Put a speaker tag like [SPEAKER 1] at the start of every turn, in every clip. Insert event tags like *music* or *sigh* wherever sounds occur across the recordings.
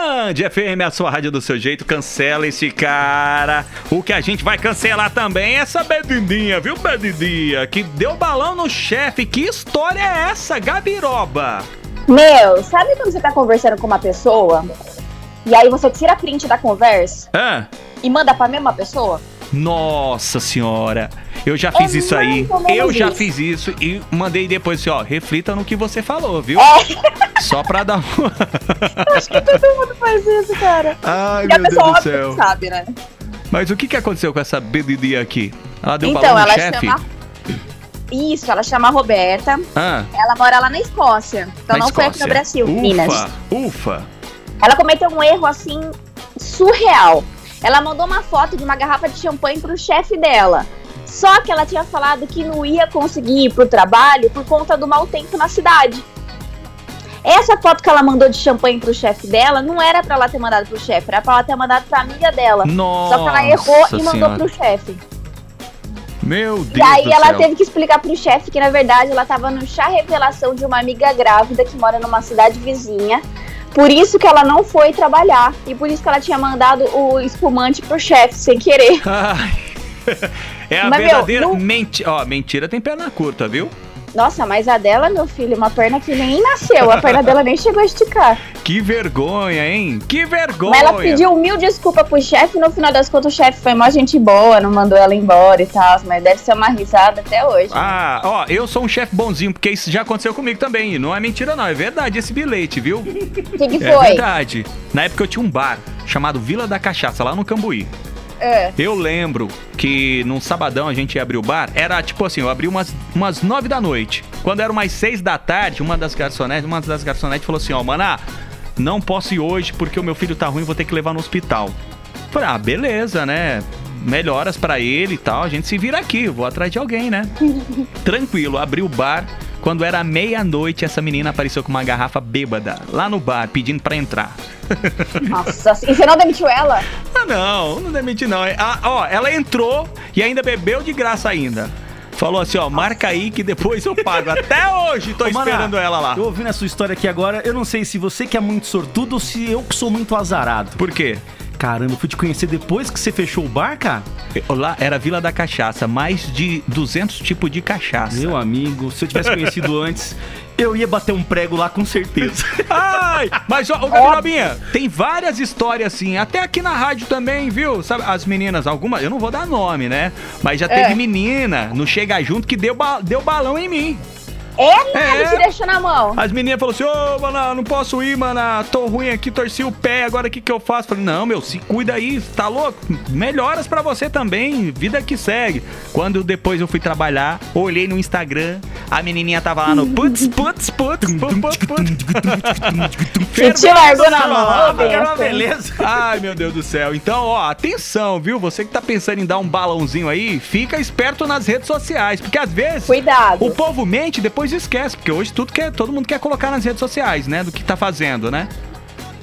[SPEAKER 1] Band FM, a sua rádio do seu jeito, cancela esse cara. O que a gente vai cancelar também é essa Bedidinha, viu, Bedidinha? Que deu balão no chefe. Que história é essa, Gabiroba?
[SPEAKER 2] Meu, sabe quando você tá conversando com uma pessoa e aí você tira print da conversa
[SPEAKER 1] Ah,
[SPEAKER 2] e manda pra mesma pessoa?
[SPEAKER 1] nossa senhora. Eu já fiz
[SPEAKER 2] É
[SPEAKER 1] isso aí. Eu já
[SPEAKER 2] isso.
[SPEAKER 1] fiz isso e mandei depois assim, ó, reflita no que você falou, viu?
[SPEAKER 2] É.
[SPEAKER 1] Só pra dar uma.
[SPEAKER 2] Acho que todo mundo faz isso, cara.
[SPEAKER 1] Ai,
[SPEAKER 2] E a
[SPEAKER 1] meu
[SPEAKER 2] pessoa
[SPEAKER 1] Deus do céu.
[SPEAKER 2] sabe, né?
[SPEAKER 1] Mas o que, que aconteceu com essa Bedidinha aqui? Ela deu
[SPEAKER 2] então,
[SPEAKER 1] balão
[SPEAKER 2] ela
[SPEAKER 1] chefe?
[SPEAKER 2] chama. Isso, ela chama a Roberta.
[SPEAKER 1] Ah,
[SPEAKER 2] Ela mora lá na Escócia. Então
[SPEAKER 1] na
[SPEAKER 2] não foi aqui no
[SPEAKER 1] Escócia.
[SPEAKER 2] Brasil,
[SPEAKER 1] ufa,
[SPEAKER 2] Minas.
[SPEAKER 1] Ufa,
[SPEAKER 2] Ela cometeu um erro assim surreal. Ela mandou uma foto de uma garrafa de champanhe pro chefe dela. Só que ela tinha falado que não ia conseguir ir pro trabalho por conta do mau tempo na cidade. Essa foto que ela mandou de champanhe pro chefe dela não era pra ela ter mandado pro chefe, era pra ela ter mandado pra amiga dela.
[SPEAKER 1] Nossa
[SPEAKER 2] Só que ela errou e mandou
[SPEAKER 1] senhora.
[SPEAKER 2] pro chefe.
[SPEAKER 1] Meu Deus
[SPEAKER 2] E aí ela
[SPEAKER 1] céu.
[SPEAKER 2] teve que explicar pro chefe que na verdade ela tava no chá revelação de uma amiga grávida que mora numa cidade vizinha. Por isso que ela não foi trabalhar e por isso que ela tinha mandado o espumante pro chefe sem querer.
[SPEAKER 1] Ai. *laughs* *laughs* É a
[SPEAKER 2] Mas, meu,
[SPEAKER 1] verdadeira
[SPEAKER 2] não-
[SPEAKER 1] mentira. Ó, mentira tem perna curta, viu?
[SPEAKER 2] Nossa, mas a dela, meu filho, uma perna que nem nasceu, a perna dela nem chegou a esticar. *laughs*
[SPEAKER 1] Que vergonha, hein? Que vergonha.
[SPEAKER 2] Mas ela pediu mil desculpas pro chefe no final das contas o chefe foi mó gente boa, não mandou ela embora e tal, mas deve ser uma risada até hoje.
[SPEAKER 1] Ah, ó, eu sou um chefe bonzinho, porque isso já aconteceu comigo também. E não é mentira, não. É verdade esse bilhete, viu?
[SPEAKER 2] O que, que
[SPEAKER 1] É
[SPEAKER 2] foi?
[SPEAKER 1] verdade. Na época eu tinha um bar chamado Vila da Cachaça, lá no Cambuí.
[SPEAKER 2] É.
[SPEAKER 1] Eu lembro que num sabadão a gente ia abrir o bar. Era tipo assim, eu abri umas, umas nove da noite. Quando era umas seis da tarde, uma das garçonetes, uma das garçonetes falou assim, ó, maná, não posso ir hoje porque o meu filho tá ruim, vou ter que levar no hospital. Falei, ah, beleza, né? Melhoras pra ele e tal, a gente se vira aqui, vou atrás de alguém, né? *laughs* Tranquilo, abri o bar. Quando era meia-noite, essa menina apareceu com uma garrafa bêbada lá no bar, pedindo pra entrar.
[SPEAKER 2] Nossa, e você não demitiu ela?
[SPEAKER 1] Ah, não, não demiti não. Ah, ó, ela entrou e ainda bebeu de graça ainda. Falou assim, ó, marca aí que depois eu pago. *laughs* Até hoje tô
[SPEAKER 3] Ô,
[SPEAKER 1] esperando ela lá.
[SPEAKER 3] Eu ouvindo a sua história aqui agora, eu não sei se você que é muito sortudo ou se eu que sou muito azarado.
[SPEAKER 1] Por quê?
[SPEAKER 3] Caramba, eu fui te conhecer depois que você fechou o bar, cara?
[SPEAKER 1] Lá era Vila da Cachaça, mais de 200 tipos de cachaça.
[SPEAKER 3] Meu amigo, se eu tivesse conhecido *laughs* antes, eu ia bater um prego lá com certeza.
[SPEAKER 1] Ai, mas ó, ô Gabrielabinha, tem várias histórias assim, até aqui na rádio também, viu? Sabe, as meninas, algumas, eu não vou dar nome, né? Mas já teve
[SPEAKER 2] É.
[SPEAKER 1] menina no Chega Junto que deu, ba- deu balão em mim.
[SPEAKER 2] É, nada,
[SPEAKER 1] É.
[SPEAKER 2] te deixou na mão.
[SPEAKER 1] As meninas falaram assim, ô, mana, não posso ir, mana, tô ruim aqui, torci o pé, agora o que que eu faço? Falei, não, meu, se cuida aí, tá louco? Melhoras pra você também, vida que segue. Quando depois eu fui trabalhar, olhei no Instagram, a menininha tava lá no putz, putz, putz, putz, putz, putz.
[SPEAKER 2] Te largou na mão,
[SPEAKER 3] Era beleza. *laughs*
[SPEAKER 1] Ai, meu Deus do céu. Então, ó, atenção, viu? Você que tá pensando em dar um balãozinho aí, fica esperto nas redes sociais, porque às vezes...
[SPEAKER 2] Cuidado.
[SPEAKER 1] O povo mente e depois esquece, porque hoje tudo quer, todo mundo quer colocar nas redes sociais, né? Do que tá fazendo, né?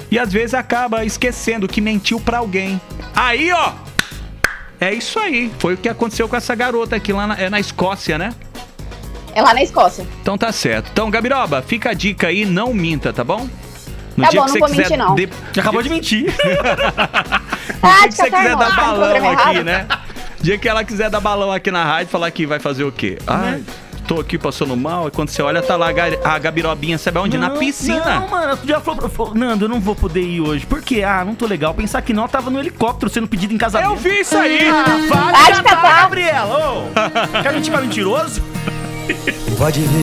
[SPEAKER 1] E às vezes acaba esquecendo que mentiu pra alguém. Aí, ó! É isso aí. Foi o que aconteceu com essa garota aqui lá na, é na Escócia, né?
[SPEAKER 2] É lá na Escócia.
[SPEAKER 1] Então tá certo. Então, Gabiroba, fica a dica aí, não minta, tá bom? No
[SPEAKER 2] Tá bom, não vou mentir, não.
[SPEAKER 1] de-
[SPEAKER 3] Acabou de mentir. *laughs*
[SPEAKER 2] Ah,
[SPEAKER 1] dia que você quiser dar balão aqui,
[SPEAKER 2] errado.
[SPEAKER 1] né? Dia que ela quiser dar balão aqui na rádio, falar que vai fazer o quê? Ai, tô aqui passando mal. E quando você olha, tá lá a Ga- a Gabirobinha, sabe onde? na
[SPEAKER 3] Não,
[SPEAKER 1] piscina.
[SPEAKER 3] Não, mano, tu já falou, falou, Nando, eu não vou poder ir hoje. Por quê? Ah, não tô legal. Pensar que não, eu tava no helicóptero sendo pedido em casamento.
[SPEAKER 1] Eu vi isso aí!
[SPEAKER 3] Ah, vai
[SPEAKER 2] Vai
[SPEAKER 3] catar,
[SPEAKER 2] catar.
[SPEAKER 3] Gabriela! Ô, quer a gente ficar mentiroso?
[SPEAKER 4] Pode ver.